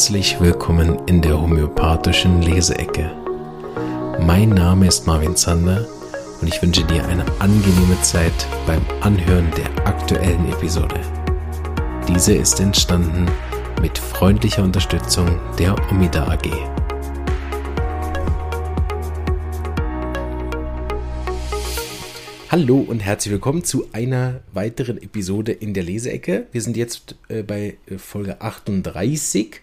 Herzlich willkommen in der homöopathischen Leseecke. Mein Name ist Marvin Zander und ich wünsche dir eine angenehme Zeit beim Anhören der aktuellen Episode. Diese ist entstanden mit freundlicher Unterstützung der Omida AG. Hallo und herzlich willkommen zu einer weiteren Episode in der Leseecke. Wir sind jetzt äh, bei äh, Folge 38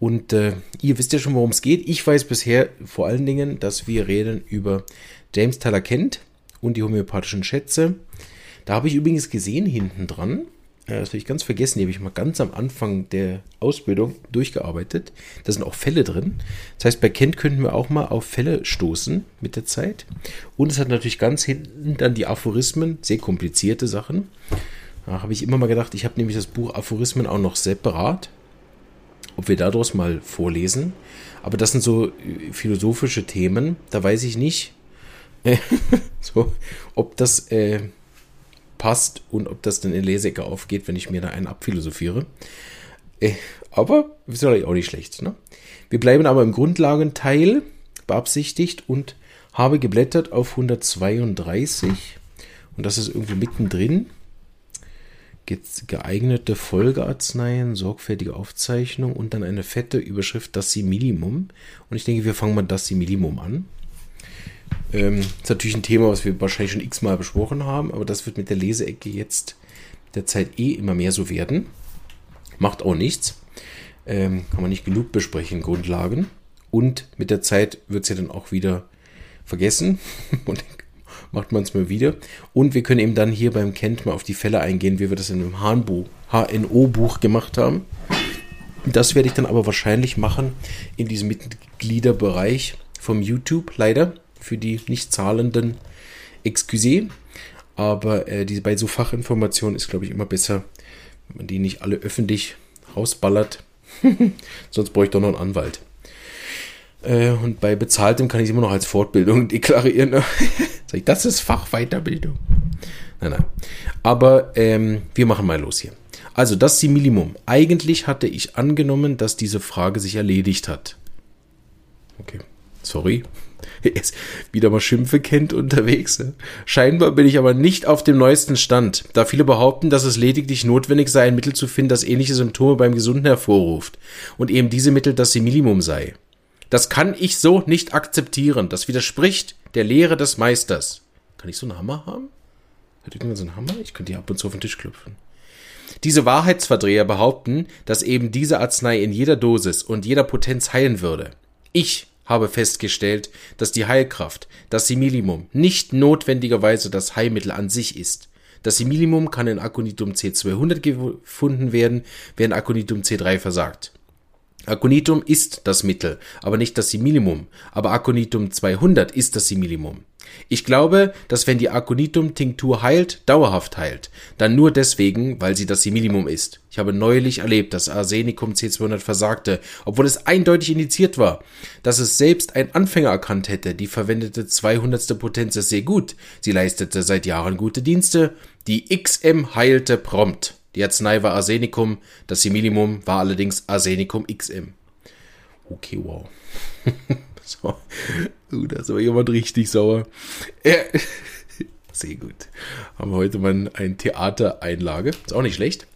und äh, ihr wisst ja schon, worum es geht. Ich weiß bisher vor allen Dingen, dass wir reden über James Tyler Kent und die homöopathischen Schätze. Da habe ich übrigens gesehen hinten dran, äh, das habe ich ganz vergessen, die habe ich mal ganz am Anfang der Ausbildung durchgearbeitet. Da sind auch Fälle drin. Das heißt, bei Kent könnten wir auch mal auf Fälle stoßen mit der Zeit. Und es hat natürlich ganz hinten dann die Aphorismen, sehr komplizierte Sachen. Da habe ich immer mal gedacht, ich habe nämlich das Buch Aphorismen auch noch separat. Ob wir daraus mal vorlesen. Aber das sind so äh, philosophische Themen. Da weiß ich nicht, so, ob das äh, passt und ob das dann in Leseecke aufgeht, wenn ich mir da einen abphilosophiere. Äh, aber ist ja auch nicht schlecht. Ne? Wir bleiben aber im Grundlagenteil beabsichtigt und habe geblättert auf 132 und das ist irgendwo mittendrin. Geeignete Folgearzneien, sorgfältige Aufzeichnung und dann eine fette Überschrift, das Minimum. Und ich denke, wir fangen mal das Minimum an. Ähm, ist natürlich ein Thema, was wir wahrscheinlich schon x-mal besprochen haben, aber das wird mit der Leseecke jetzt der Zeit eh immer mehr so werden. Macht auch nichts. Ähm, kann man nicht genug besprechen, Grundlagen. Und mit der Zeit wird es ja dann auch wieder vergessen. Und macht man es mal wieder. Und wir können eben dann hier beim Kent mal auf die Fälle eingehen, wie wir das in einem HNO-Buch gemacht haben. Das werde ich dann aber wahrscheinlich machen in diesem Mitgliederbereich vom YouTube, leider für die nicht zahlenden Excusé. Aber äh, diese, bei so Fachinformationen ist, glaube ich, immer besser, wenn man die nicht alle öffentlich rausballert. Sonst bräuchte ich doch noch einen Anwalt. Äh, und bei bezahltem kann ich es immer noch als Fortbildung deklarieren. Ne? Sag ich, das ist Fachweiterbildung. Nein, nein. Aber ähm, wir machen mal los hier. Also das ist die Minimum. Eigentlich hatte ich angenommen, dass diese Frage sich erledigt hat. Okay, sorry. Er wieder mal Schimpfe kennt unterwegs. Ne? Scheinbar bin ich aber nicht auf dem neuesten Stand, da viele behaupten, dass es lediglich notwendig sei, ein Mittel zu finden, das ähnliche Symptome beim Gesunden hervorruft und eben diese Mittel das Minimum sei. Das kann ich so nicht akzeptieren. Das widerspricht der Lehre des Meisters. Kann ich so einen Hammer haben? Hat irgendjemand so einen Hammer? Ich könnte hier ab und zu auf den Tisch klopfen. Diese Wahrheitsverdreher behaupten, dass eben diese Arznei in jeder Dosis und jeder Potenz heilen würde. Ich habe festgestellt, dass die Heilkraft, das Similimum, nicht notwendigerweise das Heilmittel an sich ist. Das Similimum kann in Aconitum C200 gefunden werden, während Aconitum C3 versagt. Aconitum ist das Mittel, aber nicht das Similimum. Aber Aconitum 200 ist das Similimum. Ich glaube, dass wenn die Aconitum-Tinktur heilt, dauerhaft heilt, dann nur deswegen, weil sie das Minimum ist. Ich habe neulich erlebt, dass Arsenicum C200 versagte, obwohl es eindeutig indiziert war. Dass es selbst ein Anfänger erkannt hätte, die verwendete 200. Potenz ist sehr gut. Sie leistete seit Jahren gute Dienste. Die XM heilte prompt. Die Arznei war Arsenicum, das Minimum war allerdings Arsenicum XM. Okay, wow. So. Uh, da ist aber jemand richtig sauer. Äh, sehr gut. Haben wir heute mal ein Theatereinlage. Ist auch nicht schlecht.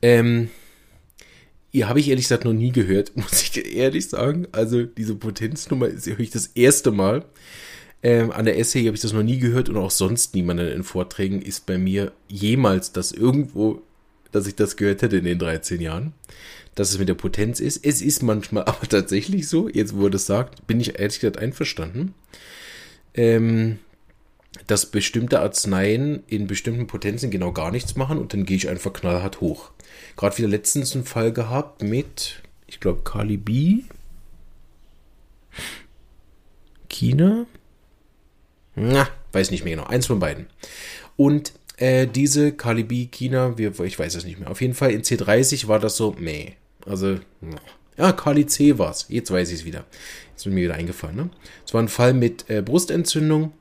Ähm, ihr habe ich ehrlich gesagt noch nie gehört, muss ich ehrlich sagen. Also diese Potenznummer ist höre ich das erste Mal. Ähm, an der Essay habe ich das noch nie gehört und auch sonst niemanden in Vorträgen ist bei mir jemals das irgendwo, dass ich das gehört hätte in den 13 Jahren dass es mit der Potenz ist. Es ist manchmal aber tatsächlich so, jetzt wo er das sagt, bin ich ehrlich gesagt einverstanden, ähm, dass bestimmte Arzneien in bestimmten Potenzen genau gar nichts machen und dann gehe ich einfach knallhart hoch. Gerade wieder letztens einen Fall gehabt mit, ich glaube, Kali B. China? Na, weiß nicht mehr genau. Eins von beiden. Und äh, diese Kalibi China, wir, ich weiß es nicht mehr. Auf jeden Fall in C30 war das so, meh. Also, ja, Kali C war es. Jetzt weiß ich es wieder. Jetzt ist mir wieder eingefallen. Ne? Es war ein Fall mit äh, Brustentzündung.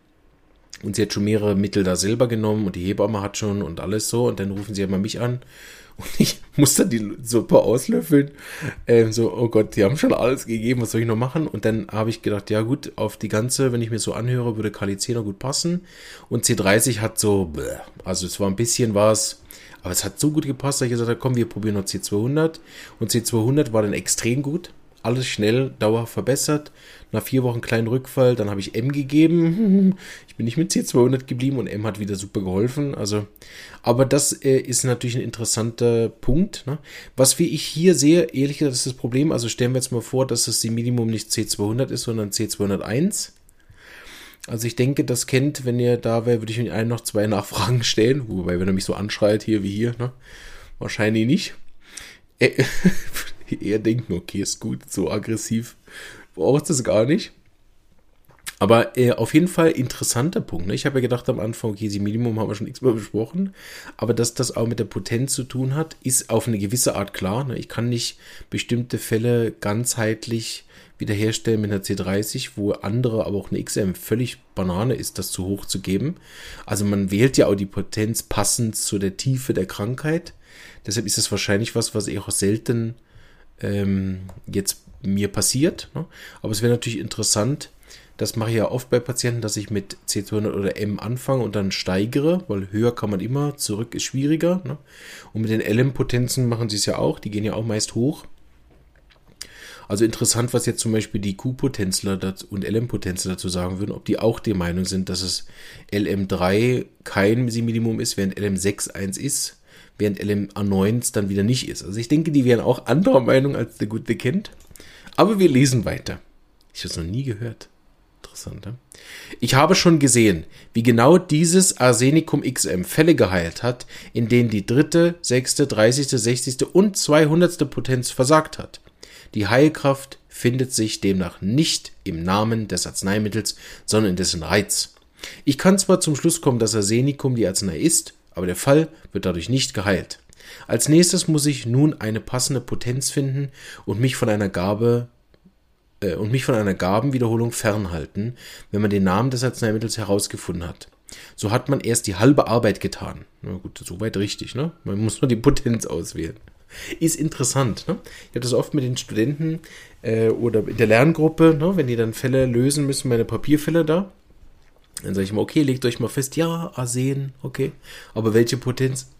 Und sie hat schon mehrere Mittel da selber genommen und die Hebamme hat schon und alles so. Und dann rufen sie immer mich an Und ich musste die Suppe auslöffeln. Ähm, so, oh Gott, die haben schon alles gegeben, was soll ich noch machen? Und dann habe ich gedacht, ja gut, auf die ganze, wenn ich mir so anhöre, würde Kali 10 noch gut passen. Und C30 hat so, also es war ein bisschen was, aber es hat so gut gepasst, dass ich gesagt habe, komm, wir probieren noch C200. Und C200 war dann extrem gut alles schnell, dauerhaft verbessert. Nach vier Wochen kleinen Rückfall, dann habe ich M gegeben. Ich bin nicht mit C200 geblieben und M hat wieder super geholfen. Also, aber das äh, ist natürlich ein interessanter Punkt. Ne? Was wie ich hier sehe, ehrlich gesagt, ist das Problem. Also stellen wir jetzt mal vor, dass das Minimum nicht C200 ist, sondern C201. Also ich denke, das kennt, wenn ihr da wäre, würde ich Ihnen einen noch zwei Nachfragen stellen. Wobei, wenn er mich so anschreit hier wie hier, ne? wahrscheinlich nicht. Äh, eher denken, okay, ist gut, so aggressiv braucht es gar nicht. Aber äh, auf jeden Fall interessanter Punkt. Ne? Ich habe ja gedacht am Anfang, okay, die Minimum haben wir schon x-mal besprochen, aber dass das auch mit der Potenz zu tun hat, ist auf eine gewisse Art klar. Ne? Ich kann nicht bestimmte Fälle ganzheitlich wiederherstellen mit einer C30, wo andere, aber auch eine XM völlig Banane ist, das zu hoch zu geben. Also man wählt ja auch die Potenz passend zu der Tiefe der Krankheit. Deshalb ist es wahrscheinlich was, was ich auch selten ähm, jetzt mir passiert. Ne? Aber es wäre natürlich interessant, das mache ich ja oft bei Patienten, dass ich mit C200 oder M anfange und dann steigere, weil höher kann man immer, zurück ist schwieriger. Ne? Und mit den LM-Potenzen machen sie es ja auch, die gehen ja auch meist hoch. Also interessant, was jetzt zum Beispiel die Q-Potenzler und LM-Potenzler dazu sagen würden, ob die auch der Meinung sind, dass es LM3 kein Minimum ist, während LM6 eins ist während LMA9 dann wieder nicht ist. Also ich denke, die wären auch anderer Meinung als der gute Kind. Aber wir lesen weiter. Ich habe es noch nie gehört. Interessant, ne? Ich habe schon gesehen, wie genau dieses Arsenicum XM Fälle geheilt hat, in denen die dritte, sechste, dreißigste, sechzigste und zweihundertste Potenz versagt hat. Die Heilkraft findet sich demnach nicht im Namen des Arzneimittels, sondern in dessen Reiz. Ich kann zwar zum Schluss kommen, dass Arsenicum die Arznei ist, aber der Fall wird dadurch nicht geheilt. Als nächstes muss ich nun eine passende Potenz finden und mich von einer Gabe äh, und mich von einer Gabenwiederholung fernhalten, wenn man den Namen des Arzneimittels herausgefunden hat. So hat man erst die halbe Arbeit getan. Na gut, soweit richtig, ne? Man muss nur die Potenz auswählen. Ist interessant, ne? Ich habe das oft mit den Studenten äh, oder in der Lerngruppe, ne? wenn die dann Fälle lösen müssen, meine Papierfälle da. Dann sage ich mal, okay, legt euch mal fest, ja, Arsen, okay. Aber welche Potenz?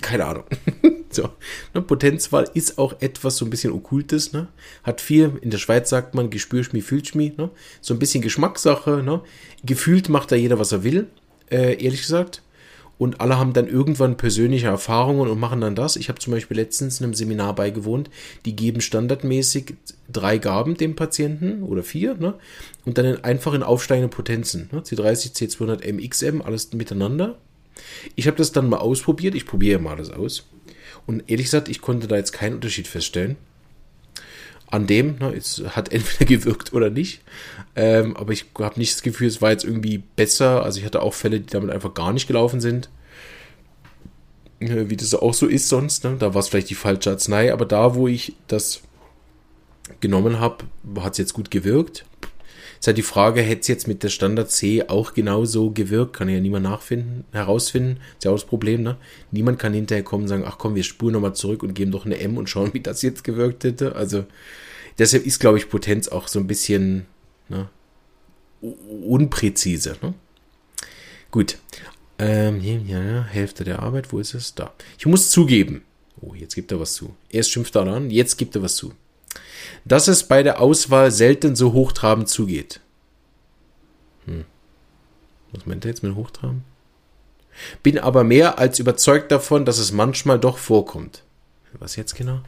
Keine Ahnung. so. Ne, Potenzwahl ist auch etwas so ein bisschen Okkultes, ne? Hat viel, in der Schweiz sagt man, fühlst mich, ne? So ein bisschen Geschmackssache, ne? Gefühlt macht da jeder, was er will, äh, ehrlich gesagt und alle haben dann irgendwann persönliche Erfahrungen und machen dann das. Ich habe zum Beispiel letztens einem Seminar beigewohnt, die geben standardmäßig drei Gaben dem Patienten oder vier, ne? Und dann einfach in aufsteigenden Potenzen, ne? C30, C200, MXM, alles miteinander. Ich habe das dann mal ausprobiert, ich probiere mal das aus. Und ehrlich gesagt, ich konnte da jetzt keinen Unterschied feststellen an dem. Ne, es hat entweder gewirkt oder nicht. Ähm, aber ich habe nicht das Gefühl, es war jetzt irgendwie besser. Also ich hatte auch Fälle, die damit einfach gar nicht gelaufen sind. Äh, wie das auch so ist sonst. Ne? Da war es vielleicht die falsche Arznei. Aber da, wo ich das genommen habe, hat es jetzt gut gewirkt. Ist halt die Frage, hätte es jetzt mit der Standard C auch genauso gewirkt? Kann ja niemand nachfinden, herausfinden. Ist ja auch das Problem, ne? Niemand kann hinterher kommen und sagen, ach komm, wir spulen nochmal zurück und geben doch eine M und schauen, wie das jetzt gewirkt hätte. Also, deshalb ist, glaube ich, Potenz auch so ein bisschen ne, unpräzise. Ne? Gut. Ähm, hier, ja, Hälfte der Arbeit, wo ist es? Da. Ich muss zugeben. Oh, jetzt gibt er was zu. Erst schimpft er an, jetzt gibt er was zu dass es bei der Auswahl selten so hochtrabend zugeht. Hm. Was meint er jetzt mit hochtrabend? Bin aber mehr als überzeugt davon, dass es manchmal doch vorkommt. Was jetzt genau?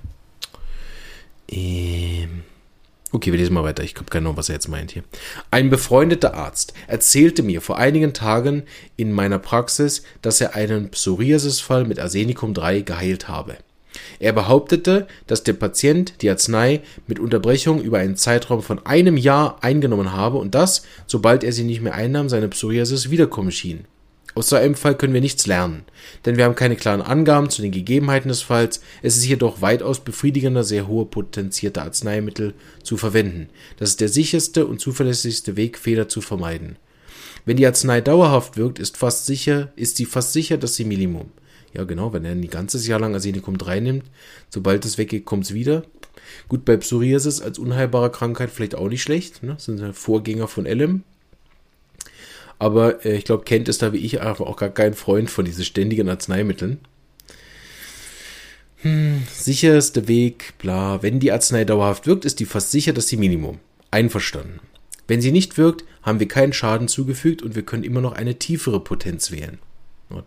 Ähm. Okay, wir lesen mal weiter. Ich habe keine Ahnung, was er jetzt meint hier. Ein befreundeter Arzt erzählte mir vor einigen Tagen in meiner Praxis, dass er einen Psoriasisfall mit Arsenicum 3 geheilt habe. Er behauptete, dass der Patient die Arznei mit Unterbrechung über einen Zeitraum von einem Jahr eingenommen habe und dass, sobald er sie nicht mehr einnahm, seine Psoriasis wiederkommen schien. Aus so einem Fall können wir nichts lernen, denn wir haben keine klaren Angaben zu den Gegebenheiten des Falls. Es ist jedoch weitaus befriedigender, sehr hohe potenzierte Arzneimittel zu verwenden. Das ist der sicherste und zuverlässigste Weg, Fehler zu vermeiden. Wenn die Arznei dauerhaft wirkt, ist fast sicher, ist sie fast sicher das Simillimum. Ja, genau, wenn er ein ganzes Jahr lang Arsenicum 3 nimmt, sobald es weggeht, kommt es wieder. Gut, bei Psoriasis als unheilbare Krankheit vielleicht auch nicht schlecht. Ne? Das sind Vorgänger von LM. Aber äh, ich glaube, Kent ist da wie ich einfach auch gar kein Freund von diesen ständigen Arzneimitteln. Hm, sicherste Weg, bla. Wenn die Arznei dauerhaft wirkt, ist die fast sicher das die Minimum. Einverstanden. Wenn sie nicht wirkt, haben wir keinen Schaden zugefügt und wir können immer noch eine tiefere Potenz wählen.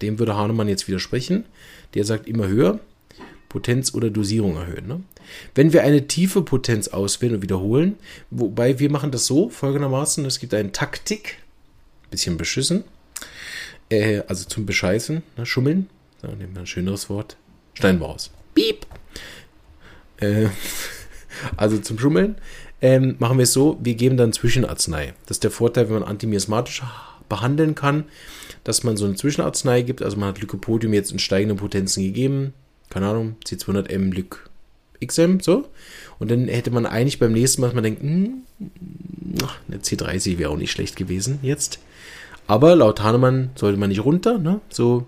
Dem würde Hahnemann jetzt widersprechen. Der sagt immer höher. Potenz oder Dosierung erhöhen. Ne? Wenn wir eine tiefe Potenz auswählen und wiederholen, wobei wir machen das so folgendermaßen, es gibt eine Taktik, bisschen beschissen, äh, also zum Bescheißen, ne, Schummeln, so, nehmen wir ein schöneres Wort, Steinbaus. Piep! Äh, also zum Schummeln ähm, machen wir es so, wir geben dann Zwischenarznei. Das ist der Vorteil, wenn man antimiasmatisch behandeln kann, dass man so eine Zwischenarznei gibt. Also man hat Lycopodium jetzt in steigenden Potenzen gegeben. Keine Ahnung, C200M Lyc XM, so. Und dann hätte man eigentlich beim nächsten Mal, dass man denkt, hm, eine C30 wäre auch nicht schlecht gewesen jetzt. Aber laut Hahnemann sollte man nicht runter, ne? So,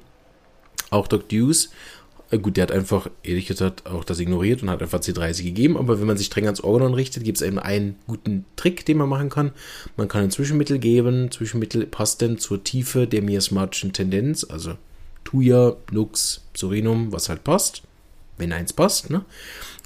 auch Doc Deuce äh, gut, der hat einfach, ehrlich gesagt, auch das ignoriert und hat einfach C30 gegeben. Aber wenn man sich streng ans Organon richtet, gibt es eben einen guten Trick, den man machen kann. Man kann ein Zwischenmittel geben. Zwischenmittel passt dann zur Tiefe der miasmatischen Tendenz. Also Tuya, Nux, Sorinum, was halt passt. Wenn eins passt. Ne?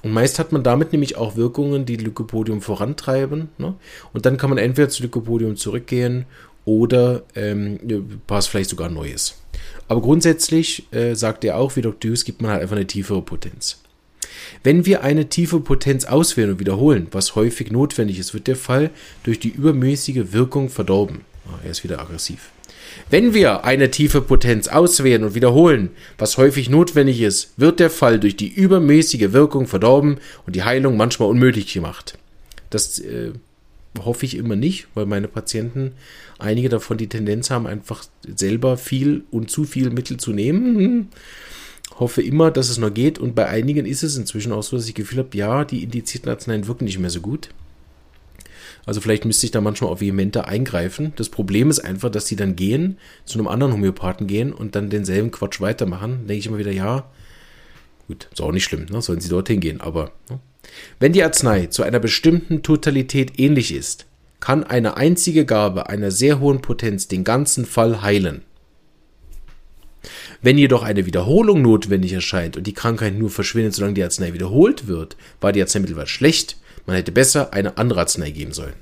Und meist hat man damit nämlich auch Wirkungen, die Lycopodium vorantreiben. Ne? Und dann kann man entweder zu Lycopodium zurückgehen oder ähm, passt vielleicht sogar Neues. Aber grundsätzlich äh, sagt er auch, wie Dr. Hughes, gibt man halt einfach eine tiefere Potenz. Wenn wir eine tiefe Potenz auswählen und wiederholen, was häufig notwendig ist, wird der Fall durch die übermäßige Wirkung verdorben. Oh, er ist wieder aggressiv. Wenn wir eine tiefe Potenz auswählen und wiederholen, was häufig notwendig ist, wird der Fall durch die übermäßige Wirkung verdorben und die Heilung manchmal unmöglich gemacht. Das äh, hoffe ich immer nicht, weil meine Patienten, einige davon die Tendenz haben, einfach selber viel und zu viel Mittel zu nehmen. Hoffe immer, dass es noch geht und bei einigen ist es inzwischen auch so, dass ich Gefühl habe, ja, die indizierten Arzneien wirken nicht mehr so gut. Also vielleicht müsste ich da manchmal auch vehementer eingreifen. Das Problem ist einfach, dass die dann gehen, zu einem anderen Homöopathen gehen und dann denselben Quatsch weitermachen. Denke ich immer wieder, ja, gut, ist auch nicht schlimm, ne? sollen sie dorthin gehen, aber ne? Wenn die Arznei zu einer bestimmten Totalität ähnlich ist, kann eine einzige Gabe einer sehr hohen Potenz den ganzen Fall heilen. Wenn jedoch eine Wiederholung notwendig erscheint und die Krankheit nur verschwindet, solange die Arznei wiederholt wird, war die Arzneimittel schlecht, man hätte besser eine andere Arznei geben sollen.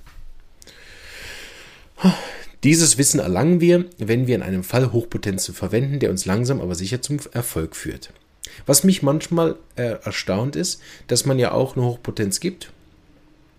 Dieses Wissen erlangen wir, wenn wir in einem Fall Hochpotenzen verwenden, der uns langsam aber sicher zum Erfolg führt. Was mich manchmal äh, erstaunt ist, dass man ja auch eine Hochpotenz gibt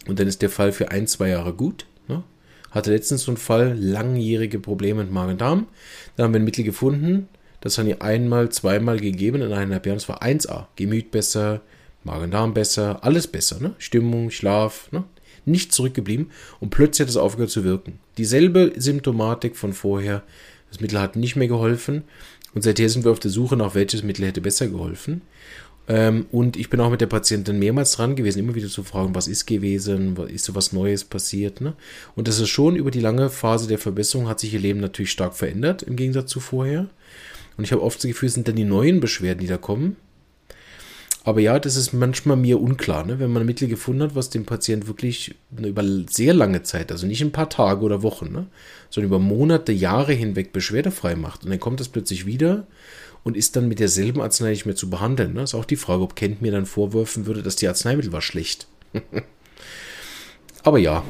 und dann ist der Fall für ein, zwei Jahre gut. Ne? Hatte letztens so einen Fall, langjährige Probleme mit Magen-Darm. Da haben wir ein Mittel gefunden, das haben die einmal, zweimal gegeben in eineinhalb Jahren. Das war 1A. Gemüt besser, Magen-Darm besser, alles besser. Ne? Stimmung, Schlaf, ne? nicht zurückgeblieben und plötzlich hat es aufgehört zu wirken. Dieselbe Symptomatik von vorher. Das Mittel hat nicht mehr geholfen und seither sind wir auf der Suche nach welches Mittel hätte besser geholfen. Ähm, und ich bin auch mit der Patientin mehrmals dran gewesen, immer wieder zu fragen, was ist gewesen, ist so was Neues passiert. Ne? Und das ist schon über die lange Phase der Verbesserung hat sich ihr Leben natürlich stark verändert, im Gegensatz zu vorher. Und ich habe oft das Gefühl, es sind dann die neuen Beschwerden, die da kommen. Aber ja, das ist manchmal mir unklar, ne? wenn man ein Mittel gefunden hat, was dem Patient wirklich über sehr lange Zeit, also nicht ein paar Tage oder Wochen, ne? sondern über Monate, Jahre hinweg beschwerdefrei macht. Und dann kommt das plötzlich wieder und ist dann mit derselben Arznei nicht mehr zu behandeln. Ne? Ist auch die Frage, ob Kent mir dann vorwürfen würde, dass die Arzneimittel war schlecht. Aber ja,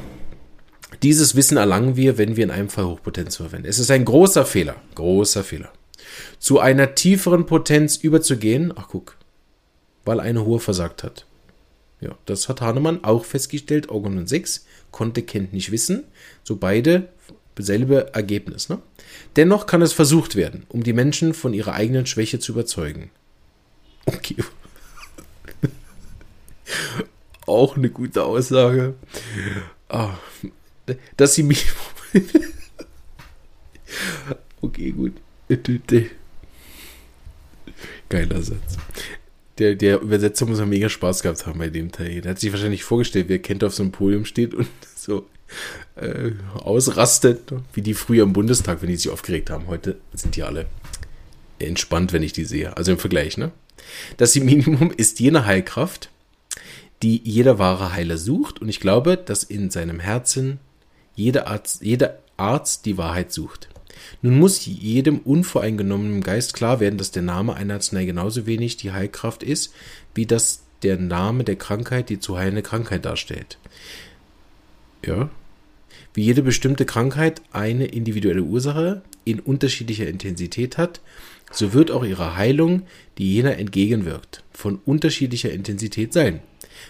dieses Wissen erlangen wir, wenn wir in einem Fall Hochpotenz verwenden. Es ist ein großer Fehler, großer Fehler. Zu einer tieferen Potenz überzugehen, ach guck, weil eine hohe versagt hat. Ja, das hat Hahnemann auch festgestellt. Organon 6 konnte Kent nicht wissen. So beide selbe Ergebnis. Ne? Dennoch kann es versucht werden, um die Menschen von ihrer eigenen Schwäche zu überzeugen. Okay. auch eine gute Aussage. Ah, dass sie mich. okay, gut. Geiler Satz der, der Übersetzer muss ja mega Spaß gehabt haben bei dem Teil. Der hat sich wahrscheinlich vorgestellt, wer kennt auf so einem Podium steht und so äh, ausrastet, wie die früher im Bundestag, wenn die sich aufgeregt haben. Heute sind die alle entspannt, wenn ich die sehe. Also im Vergleich, ne? Das Minimum ist jene Heilkraft, die jeder wahre Heiler sucht. Und ich glaube, dass in seinem Herzen jeder Arzt, jeder Arzt die Wahrheit sucht. Nun muss jedem unvoreingenommenen Geist klar werden, dass der Name einer Arznei genauso wenig die Heilkraft ist, wie das der Name der Krankheit die zu heilende Krankheit darstellt. Ja. Wie jede bestimmte Krankheit eine individuelle Ursache in unterschiedlicher Intensität hat, so wird auch ihre Heilung, die jener entgegenwirkt, von unterschiedlicher Intensität sein.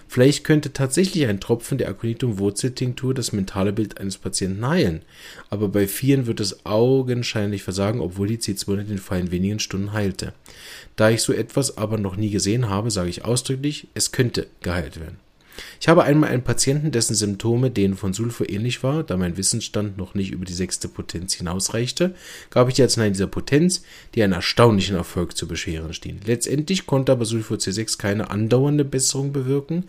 Vielleicht könnte tatsächlich ein Tropfen der Aconitum-Wurzeltinktur das mentale Bild eines Patienten heilen, aber bei vielen wird es augenscheinlich versagen, obwohl die C200 den Fall in wenigen Stunden heilte. Da ich so etwas aber noch nie gesehen habe, sage ich ausdrücklich, es könnte geheilt werden. Ich habe einmal einen Patienten, dessen Symptome denen von Sulfur ähnlich war, da mein Wissensstand noch nicht über die sechste Potenz hinausreichte, gab ich die Arznei dieser Potenz, die einen erstaunlichen Erfolg zu bescheren schien. Letztendlich konnte aber Sulfur C6 keine andauernde Besserung bewirken,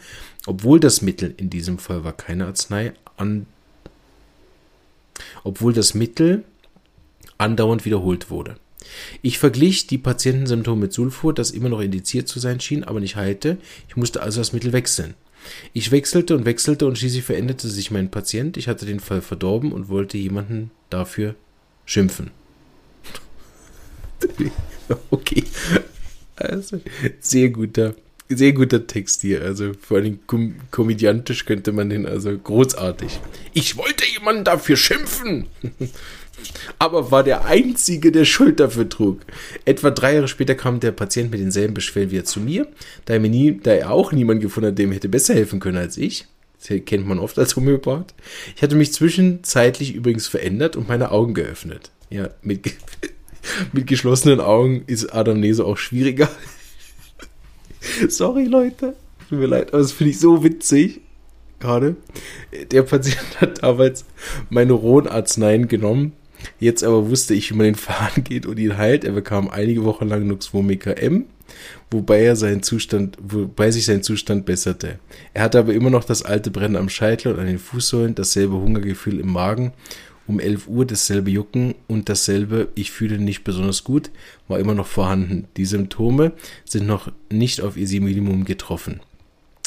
obwohl das Mittel, in diesem Fall war keine Arznei, an, obwohl das Mittel andauernd wiederholt wurde. Ich verglich die Patientensymptome mit Sulfur, das immer noch indiziert zu sein schien, aber nicht heilte. Ich musste also das Mittel wechseln. Ich wechselte und wechselte und schließlich veränderte sich mein Patient. Ich hatte den Fall verdorben und wollte jemanden dafür schimpfen. okay. Also, sehr guter, sehr guter Text hier. Also vor allem kom komödiantisch könnte man den also großartig. Ich wollte jemanden dafür schimpfen aber war der Einzige, der Schuld dafür trug. Etwa drei Jahre später kam der Patient mit denselben Beschwerden wieder zu mir, da er, mir nie, da er auch niemanden gefunden hat, dem hätte besser helfen können als ich. Das kennt man oft als Homöopath. Ich hatte mich zwischenzeitlich übrigens verändert und meine Augen geöffnet. Ja, mit, mit geschlossenen Augen ist Adamnese auch schwieriger. Sorry, Leute. Tut mir leid, aber das finde ich so witzig gerade. Der Patient hat damals meine Rohnarzneien genommen Jetzt aber wusste ich, wie man den Faden geht und ihn heilt. Er bekam einige Wochen lang Nuxvomica M, wobei er seinen Zustand, wobei sich sein Zustand besserte. Er hatte aber immer noch das alte Brennen am Scheitel und an den Fußsohlen, dasselbe Hungergefühl im Magen, um 11 Uhr dasselbe Jucken und dasselbe, ich fühle nicht besonders gut, war immer noch vorhanden. Die Symptome sind noch nicht auf ihr Minimum getroffen.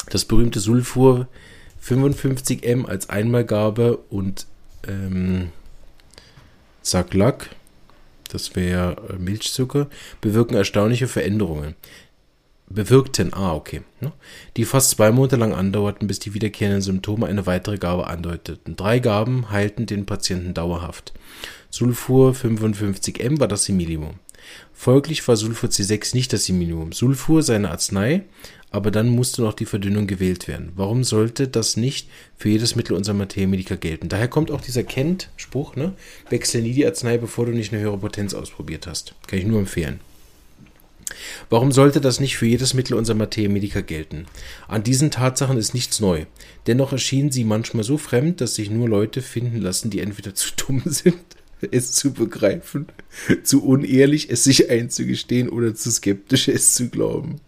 Das berühmte Sulfur 55M als Einmalgabe und ähm, Sack das wäre äh, Milchzucker, bewirken erstaunliche Veränderungen. Bewirkten, ah, okay. Ne? Die fast zwei Monate lang andauerten, bis die wiederkehrenden Symptome eine weitere Gabe andeuteten. Drei Gaben heilten den Patienten dauerhaft. Sulfur 55M war das Minimum. Folglich war Sulfur C6 nicht das Minimum. Sulfur, seine Arznei, aber dann musste noch die Verdünnung gewählt werden. Warum sollte das nicht für jedes Mittel unserer Materiemedika gelten? Daher kommt auch dieser Kent-Spruch, ne? Wechsle nie die Arznei, bevor du nicht eine höhere Potenz ausprobiert hast. Kann ich nur empfehlen. Warum sollte das nicht für jedes Mittel unserer Materiemedika gelten? An diesen Tatsachen ist nichts neu. Dennoch erschienen sie manchmal so fremd, dass sich nur Leute finden lassen, die entweder zu dumm sind, es zu begreifen, zu unehrlich, es sich einzugestehen oder zu skeptisch, es zu glauben.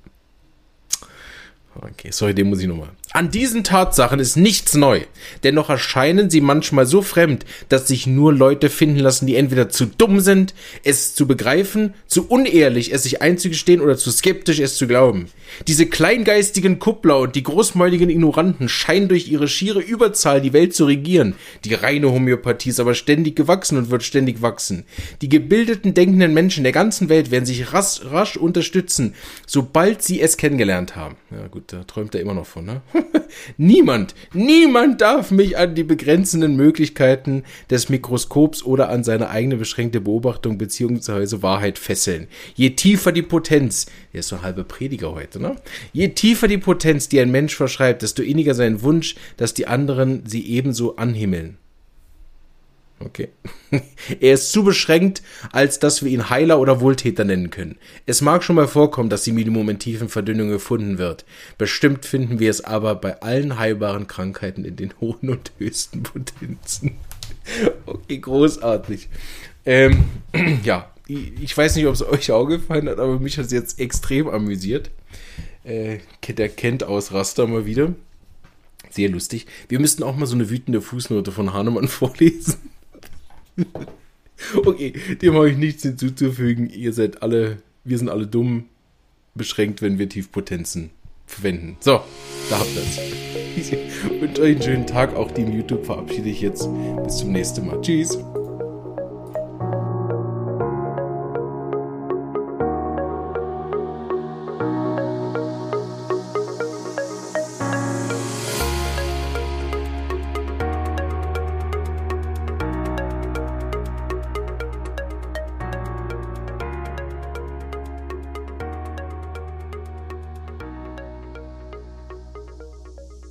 Okay, sorry, den muss ich nochmal. An diesen Tatsachen ist nichts neu, dennoch erscheinen sie manchmal so fremd, dass sich nur Leute finden lassen, die entweder zu dumm sind, es zu begreifen, zu unehrlich, es sich einzugestehen oder zu skeptisch, es zu glauben. Diese kleingeistigen Kuppler und die großmäuligen Ignoranten scheinen durch ihre schiere Überzahl die Welt zu regieren. Die reine Homöopathie ist aber ständig gewachsen und wird ständig wachsen. Die gebildeten, denkenden Menschen der ganzen Welt werden sich rasch, rasch unterstützen, sobald sie es kennengelernt haben. Ja gut, da träumt er immer noch von, ne? niemand, niemand darf mich an die begrenzenden Möglichkeiten des Mikroskops oder an seine eigene beschränkte Beobachtung bzw. Wahrheit fesseln. Je tiefer die Potenz, der ist so ein halber Prediger heute, ne? Je tiefer die Potenz, die ein Mensch verschreibt, desto inniger sein Wunsch, dass die anderen sie ebenso anhimmeln. Okay. er ist zu beschränkt, als dass wir ihn Heiler oder Wohltäter nennen können. Es mag schon mal vorkommen, dass die Minimum in tiefen Verdünnungen gefunden wird. Bestimmt finden wir es aber bei allen heilbaren Krankheiten in den hohen und höchsten Potenzen. okay, großartig. Ähm, ja, ich weiß nicht, ob es euch auch gefallen hat, aber mich hat es jetzt extrem amüsiert. Äh, der kennt Ausraster mal wieder. Sehr lustig. Wir müssten auch mal so eine wütende Fußnote von Hahnemann vorlesen. Okay, dem habe ich nichts hinzuzufügen. Ihr seid alle, wir sind alle dumm, beschränkt, wenn wir Tiefpotenzen verwenden. So, da habt ihr es. Ich wünsche euch einen schönen Tag. Auch die im YouTube verabschiede ich jetzt. Bis zum nächsten Mal. Tschüss.